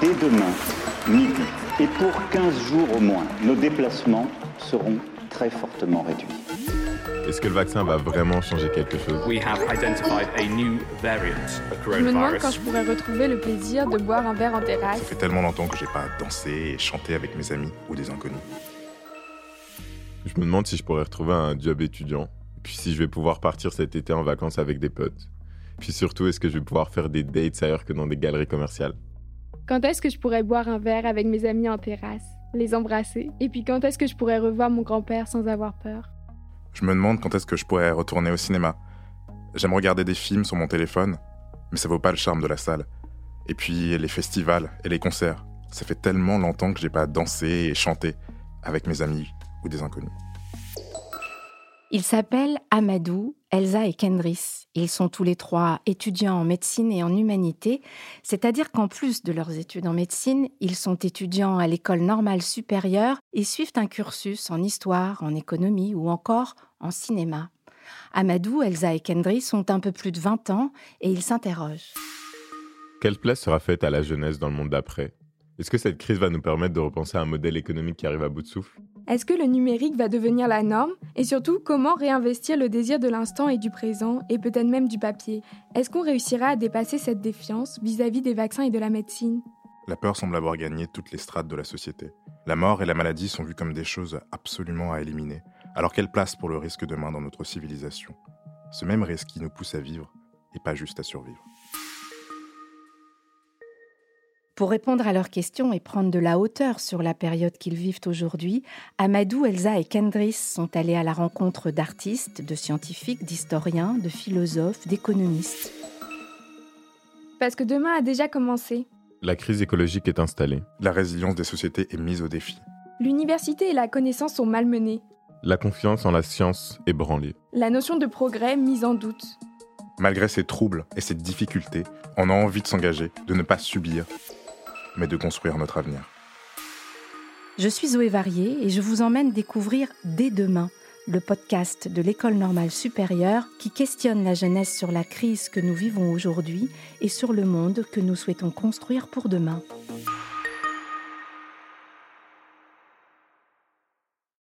dès demain, midi, et pour 15 jours au moins, nos déplacements seront très fortement réduits. Est-ce que le vaccin va vraiment changer quelque chose? We have identified a new variant of Je me demande quand je pourrais retrouver le plaisir de boire un verre en terrasse. Ça fait tellement longtemps que j'ai pas dansé et chanté avec mes amis ou des inconnus. Je me demande si je pourrais retrouver un job étudiant. Et puis si je vais pouvoir partir cet été en vacances avec des potes. Puis surtout, est-ce que je vais pouvoir faire des dates ailleurs que dans des galeries commerciales? Quand est-ce que je pourrais boire un verre avec mes amis en terrasse, les embrasser? Et puis quand est-ce que je pourrais revoir mon grand-père sans avoir peur? Je me demande quand est-ce que je pourrais retourner au cinéma. J'aime regarder des films sur mon téléphone, mais ça vaut pas le charme de la salle. Et puis les festivals et les concerts. Ça fait tellement longtemps que j'ai pas dansé et chanté avec mes amis ou des inconnus. Ils s'appellent Amadou, Elsa et Kendris. Ils sont tous les trois étudiants en médecine et en humanité, c'est-à-dire qu'en plus de leurs études en médecine, ils sont étudiants à l'école normale supérieure et suivent un cursus en histoire, en économie ou encore en cinéma. Amadou, Elsa et Kendris ont un peu plus de 20 ans et ils s'interrogent. Quelle place sera faite à la jeunesse dans le monde d'après? Est-ce que cette crise va nous permettre de repenser à un modèle économique qui arrive à bout de souffle? Est-ce que le numérique va devenir la norme? Et surtout, comment réinvestir le désir de l'instant et du présent, et peut-être même du papier? Est-ce qu'on réussira à dépasser cette défiance vis-à-vis des vaccins et de la médecine? La peur semble avoir gagné toutes les strates de la société. La mort et la maladie sont vues comme des choses absolument à éliminer. Alors quelle place pour le risque demain dans notre civilisation? Ce même risque qui nous pousse à vivre et pas juste à survivre. Pour répondre à leurs questions et prendre de la hauteur sur la période qu'ils vivent aujourd'hui, Amadou, Elsa et Kendris sont allés à la rencontre d'artistes, de scientifiques, d'historiens, de philosophes, d'économistes. Parce que demain a déjà commencé. La crise écologique est installée. La résilience des sociétés est mise au défi. L'université et la connaissance sont malmenées. La confiance en la science est branlée. La notion de progrès mise en doute. Malgré ces troubles et ces difficultés, on a envie de s'engager, de ne pas subir, mais de construire notre avenir. Je suis Zoé Varier et je vous emmène découvrir Dès demain, le podcast de l'École normale supérieure qui questionne la jeunesse sur la crise que nous vivons aujourd'hui et sur le monde que nous souhaitons construire pour demain.